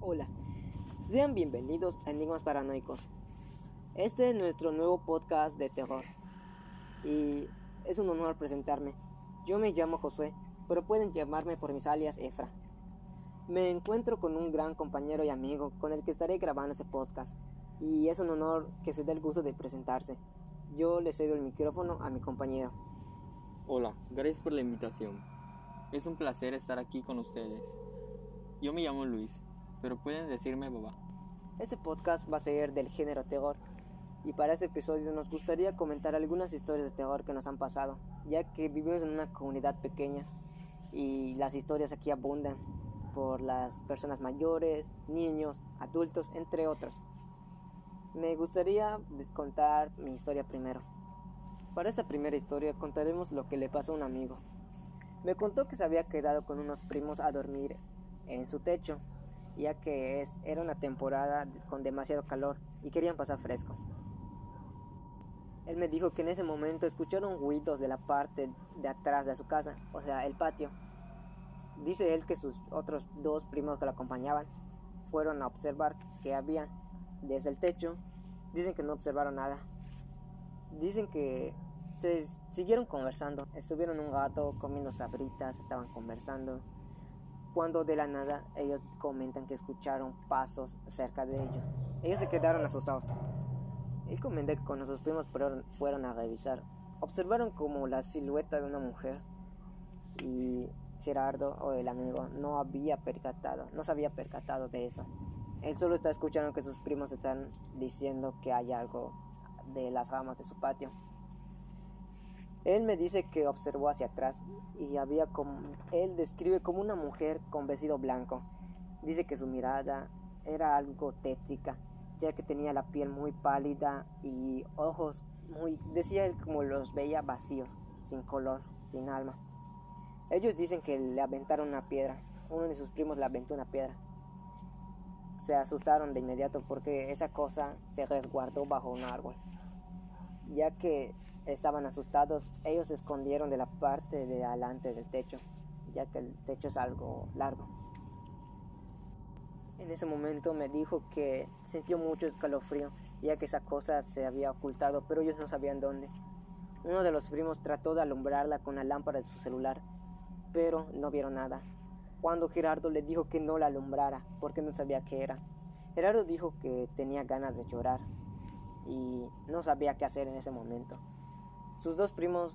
Hola, sean bienvenidos a Enigmas Paranoicos. Este es nuestro nuevo podcast de terror y es un honor presentarme. Yo me llamo Josué, pero pueden llamarme por mis alias Efra. Me encuentro con un gran compañero y amigo con el que estaré grabando este podcast y es un honor que se dé el gusto de presentarse. Yo le cedo el micrófono a mi compañero. Hola, gracias por la invitación. Es un placer estar aquí con ustedes. Yo me llamo Luis, pero pueden decirme Boba. Este podcast va a ser del género terror y para este episodio nos gustaría comentar algunas historias de terror que nos han pasado, ya que vivimos en una comunidad pequeña y las historias aquí abundan por las personas mayores, niños, adultos, entre otros. Me gustaría contar mi historia primero. Para esta primera historia contaremos lo que le pasó a un amigo. Me contó que se había quedado con unos primos a dormir en su techo, ya que es, era una temporada con demasiado calor y querían pasar fresco. Él me dijo que en ese momento escucharon ruidos de la parte de atrás de su casa, o sea, el patio. Dice él que sus otros dos primos que lo acompañaban fueron a observar qué había desde el techo. Dicen que no observaron nada. Dicen que se siguieron conversando. Estuvieron un gato comiendo sabritas, estaban conversando. Cuando de la nada ellos comentan que escucharon pasos cerca de ellos. Ellos se quedaron asustados. Él comenta que cuando sus primos fueron a revisar, observaron como la silueta de una mujer y Gerardo o el amigo no había percatado, no se había percatado de eso. Él solo está escuchando que sus primos están diciendo que hay algo de las ramas de su patio. Él me dice que observó hacia atrás y había como él describe como una mujer con vestido blanco. Dice que su mirada era algo tétrica, ya que tenía la piel muy pálida y ojos muy decía él como los veía vacíos, sin color, sin alma. Ellos dicen que le aventaron una piedra. Uno de sus primos le aventó una piedra. Se asustaron de inmediato porque esa cosa se resguardó bajo un árbol. Ya que estaban asustados, ellos se escondieron de la parte de adelante del techo, ya que el techo es algo largo. En ese momento me dijo que sintió mucho escalofrío, ya que esa cosa se había ocultado, pero ellos no sabían dónde. Uno de los primos trató de alumbrarla con la lámpara de su celular, pero no vieron nada. Cuando Gerardo le dijo que no la alumbrara, porque no sabía qué era. Gerardo dijo que tenía ganas de llorar y no sabía qué hacer en ese momento. Sus dos primos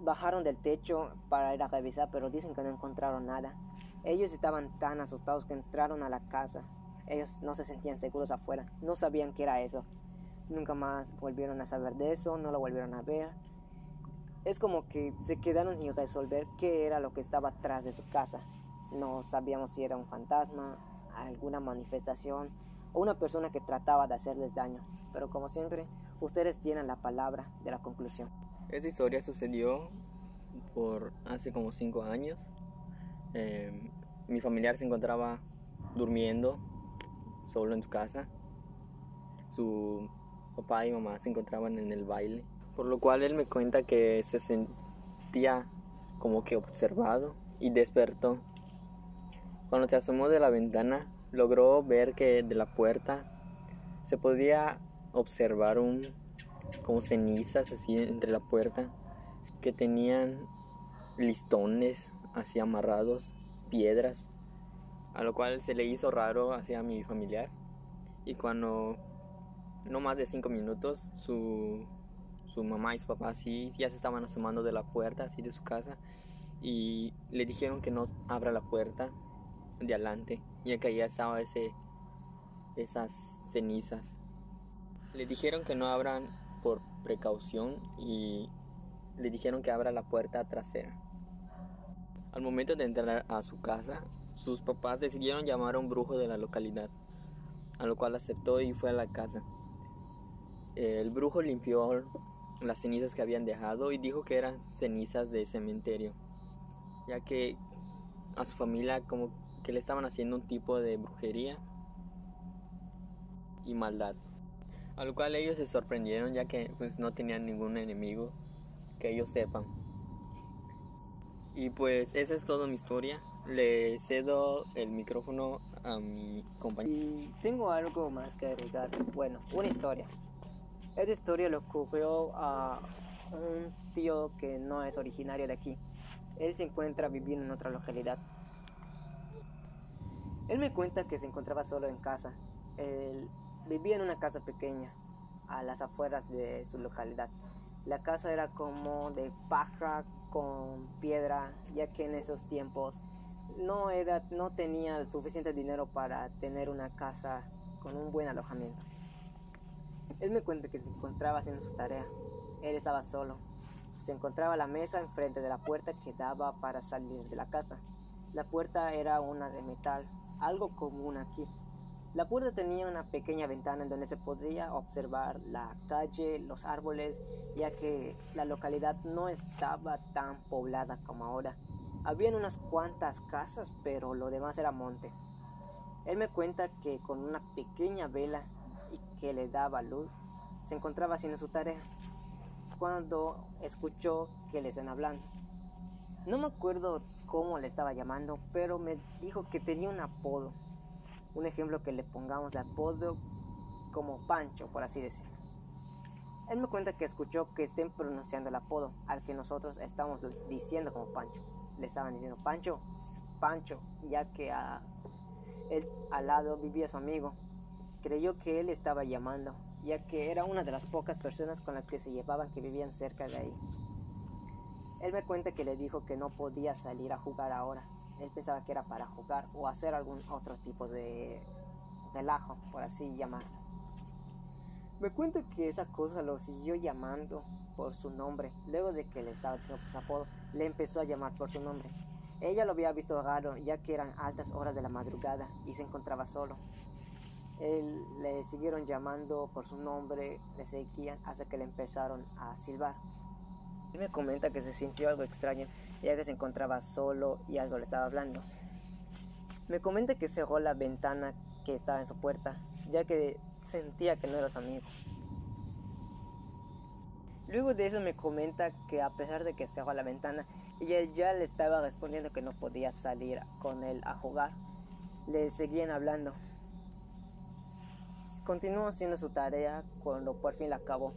bajaron del techo para ir a revisar, pero dicen que no encontraron nada. Ellos estaban tan asustados que entraron a la casa. Ellos no se sentían seguros afuera, no sabían qué era eso. Nunca más volvieron a saber de eso, no lo volvieron a ver es como que se quedaron sin resolver qué era lo que estaba atrás de su casa. No sabíamos si era un fantasma, alguna manifestación o una persona que trataba de hacerles daño. Pero como siempre, ustedes tienen la palabra de la conclusión. Esta historia sucedió por hace como cinco años. Eh, mi familiar se encontraba durmiendo solo en su casa. Su papá y mamá se encontraban en el baile por lo cual él me cuenta que se sentía como que observado y despertó. Cuando se asomó de la ventana, logró ver que de la puerta se podía observar un como cenizas así entre la puerta que tenían listones así amarrados, piedras, a lo cual se le hizo raro hacia mi familiar. Y cuando no más de cinco minutos su su mamá y su papá sí ya se estaban asomando de la puerta así de su casa y le dijeron que no abra la puerta de adelante ya que allá estaba ese esas cenizas le dijeron que no abran por precaución y le dijeron que abra la puerta trasera al momento de entrar a su casa sus papás decidieron llamar a un brujo de la localidad a lo cual aceptó y fue a la casa el brujo limpió las cenizas que habían dejado y dijo que eran cenizas de cementerio, ya que a su familia como que le estaban haciendo un tipo de brujería y maldad. A lo cual ellos se sorprendieron ya que pues no tenían ningún enemigo que ellos sepan. Y pues esa es toda mi historia. le cedo el micrófono a mi compañero. Y tengo algo más que agregar. Bueno, una historia. Esta historia le ocurrió a un tío que no es originario de aquí. Él se encuentra viviendo en otra localidad. Él me cuenta que se encontraba solo en casa. Él vivía en una casa pequeña, a las afueras de su localidad. La casa era como de paja con piedra, ya que en esos tiempos no, era, no tenía suficiente dinero para tener una casa con un buen alojamiento. Él me cuenta que se encontraba haciendo su tarea. Él estaba solo. Se encontraba la mesa enfrente de la puerta que daba para salir de la casa. La puerta era una de metal, algo común aquí. La puerta tenía una pequeña ventana en donde se podía observar la calle, los árboles, ya que la localidad no estaba tan poblada como ahora. Habían unas cuantas casas, pero lo demás era monte. Él me cuenta que con una pequeña vela y que le daba luz, se encontraba haciendo su tarea cuando escuchó que le están hablando. No me acuerdo cómo le estaba llamando, pero me dijo que tenía un apodo. Un ejemplo que le pongamos de apodo como Pancho, por así decirlo. Él me cuenta que escuchó que estén pronunciando el apodo al que nosotros estamos diciendo como Pancho. Le estaban diciendo Pancho, Pancho, ya que él al lado vivía su amigo. Creyó que él estaba llamando, ya que era una de las pocas personas con las que se llevaban que vivían cerca de ahí. Él me cuenta que le dijo que no podía salir a jugar ahora. Él pensaba que era para jugar o hacer algún otro tipo de relajo, por así llamarlo. Me cuenta que esa cosa lo siguió llamando por su nombre. Luego de que le estaba diciendo su apodo, le empezó a llamar por su nombre. Ella lo había visto raro, ya que eran altas horas de la madrugada y se encontraba solo. Él le siguieron llamando por su nombre, le seguían hasta que le empezaron a silbar. Él me comenta que se sintió algo extraño, ya que se encontraba solo y algo le estaba hablando. Me comenta que cerró la ventana que estaba en su puerta, ya que sentía que no era su amigo. Luego de eso me comenta que a pesar de que cerró la ventana y él ya le estaba respondiendo que no podía salir con él a jugar, le seguían hablando. Continuó haciendo su tarea cuando por fin la acabó.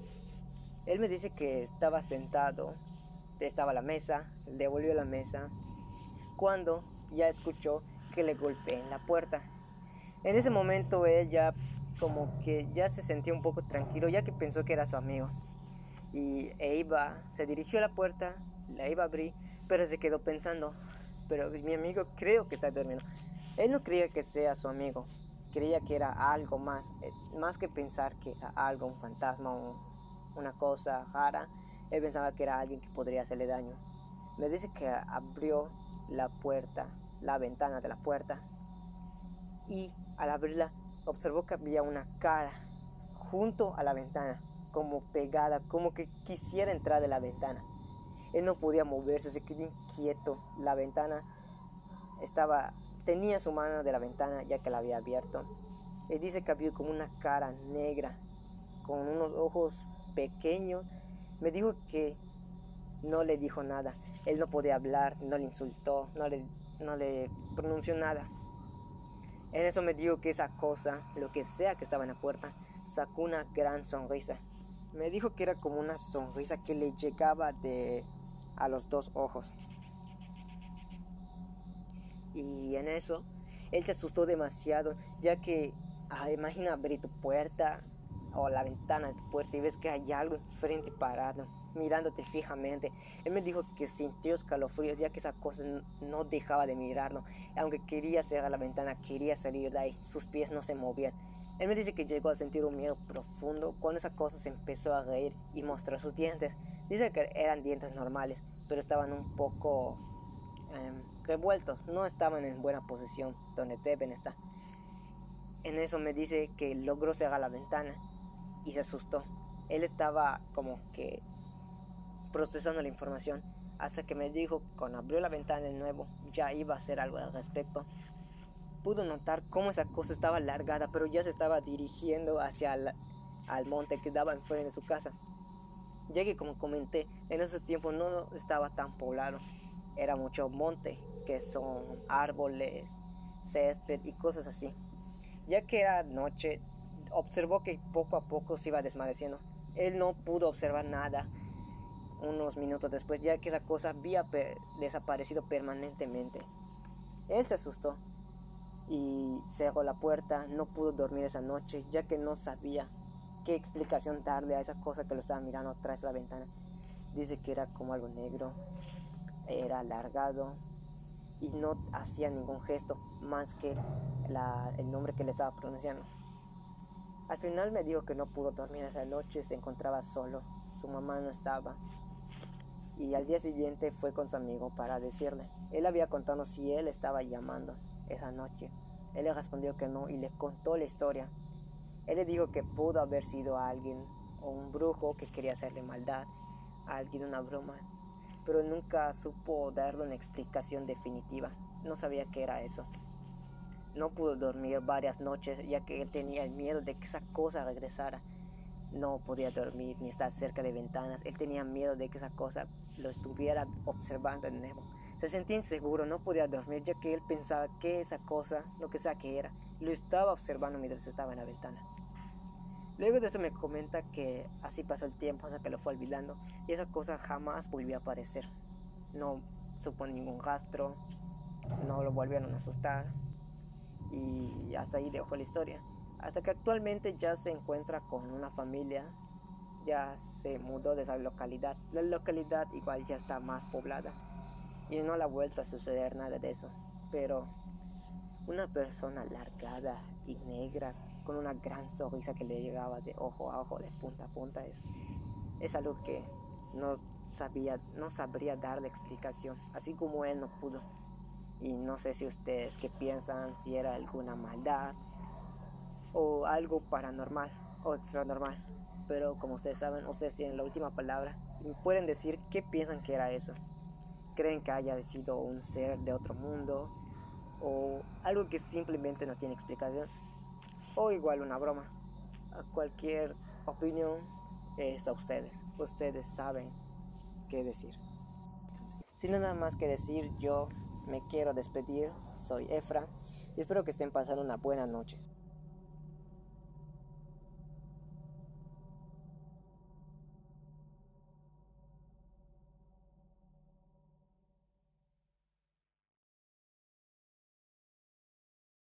Él me dice que estaba sentado, estaba la mesa, devolvió la mesa, cuando ya escuchó que le golpeé en la puerta. En ese momento él ya como que ya se sentía un poco tranquilo ya que pensó que era su amigo. Y e iba, se dirigió a la puerta, la iba a abrir, pero se quedó pensando, pero mi amigo creo que está durmiendo. Él no creía que sea su amigo, creía que era algo más, eh, más que pensar que era algo, un fantasma o una cosa rara, él pensaba que era alguien que podría hacerle daño. Me dice que abrió la puerta, la ventana de la puerta, y al abrirla observó que había una cara junto a la ventana, como pegada, como que quisiera entrar de la ventana. Él no podía moverse, se quedó inquieto. La ventana estaba, tenía su mano de la ventana ya que la había abierto. Él dice que había como una cara negra, con unos ojos pequeños. Me dijo que no le dijo nada. Él no podía hablar, no le insultó, no le, no le pronunció nada. En eso me dijo que esa cosa, lo que sea que estaba en la puerta, sacó una gran sonrisa. Me dijo que era como una sonrisa que le llegaba de a los dos ojos. Y en eso, él se asustó demasiado, ya que, ah, imagina abrir tu puerta o la ventana de tu puerta y ves que hay algo enfrente parado, mirándote fijamente. Él me dijo que sintió escalofríos, ya que esa cosa no dejaba de mirarlo. Aunque quería cerrar la ventana, quería salir de ahí, sus pies no se movían. Él me dice que llegó a sentir un miedo profundo cuando esa cosa se empezó a reír y mostró sus dientes. Dice que eran dientes normales, pero estaban un poco em, revueltos, no estaban en buena posición donde deben estar. En eso me dice que logró cerrar la ventana y se asustó. Él estaba como que procesando la información hasta que me dijo cuando abrió la ventana de nuevo ya iba a hacer algo al respecto. Pudo notar cómo esa cosa estaba alargada, pero ya se estaba dirigiendo hacia el, al monte que daba enfrente de su casa. Ya que como comenté, en esos tiempos no estaba tan poblado, era mucho monte que son árboles, césped y cosas así. Ya que era noche, observó que poco a poco se iba desvaneciendo. Él no pudo observar nada unos minutos después, ya que esa cosa había desaparecido permanentemente. Él se asustó y cerró la puerta, no pudo dormir esa noche, ya que no sabía qué explicación darle a esa cosa que lo estaba mirando de la ventana. Dice que era como algo negro, era alargado y no hacía ningún gesto más que el nombre que le estaba pronunciando. Al final me dijo que no pudo dormir esa noche, se encontraba solo, su mamá no estaba. Y al día siguiente fue con su amigo para decirle. Él había contado si él estaba llamando esa noche. Él le respondió que no y le contó la historia. Él le dijo que pudo haber sido alguien o un brujo que quería hacerle maldad, a alguien una broma, pero nunca supo darle una explicación definitiva. No sabía qué era eso. No pudo dormir varias noches ya que él tenía el miedo de que esa cosa regresara. No podía dormir ni estar cerca de ventanas. Él tenía miedo de que esa cosa lo estuviera observando de nuevo. Se sentía inseguro, no podía dormir ya que él pensaba que esa cosa, lo que sea que era, lo estaba observando mientras estaba en la ventana. Luego de eso me comenta que así pasó el tiempo hasta que lo fue olvidando y esa cosa jamás volvió a aparecer. No supo ningún rastro, no lo volvieron a asustar y hasta ahí dejó la historia. Hasta que actualmente ya se encuentra con una familia, ya se mudó de esa localidad. La localidad igual ya está más poblada y no le ha vuelto a suceder nada de eso. Pero una persona alargada y negra con una gran sonrisa que le llegaba de ojo a ojo, de punta a punta, es, es algo que no sabía, no sabría darle explicación, así como él no pudo. Y no sé si ustedes qué piensan, si era alguna maldad o algo paranormal o extranormal. Pero como ustedes saben, ustedes tienen la última palabra y pueden decir qué piensan que era eso creen que haya sido un ser de otro mundo o algo que simplemente no tiene explicación o igual una broma. cualquier opinión es a ustedes. Ustedes saben qué decir. Sin nada más que decir, yo me quiero despedir. Soy Efra y espero que estén pasando una buena noche.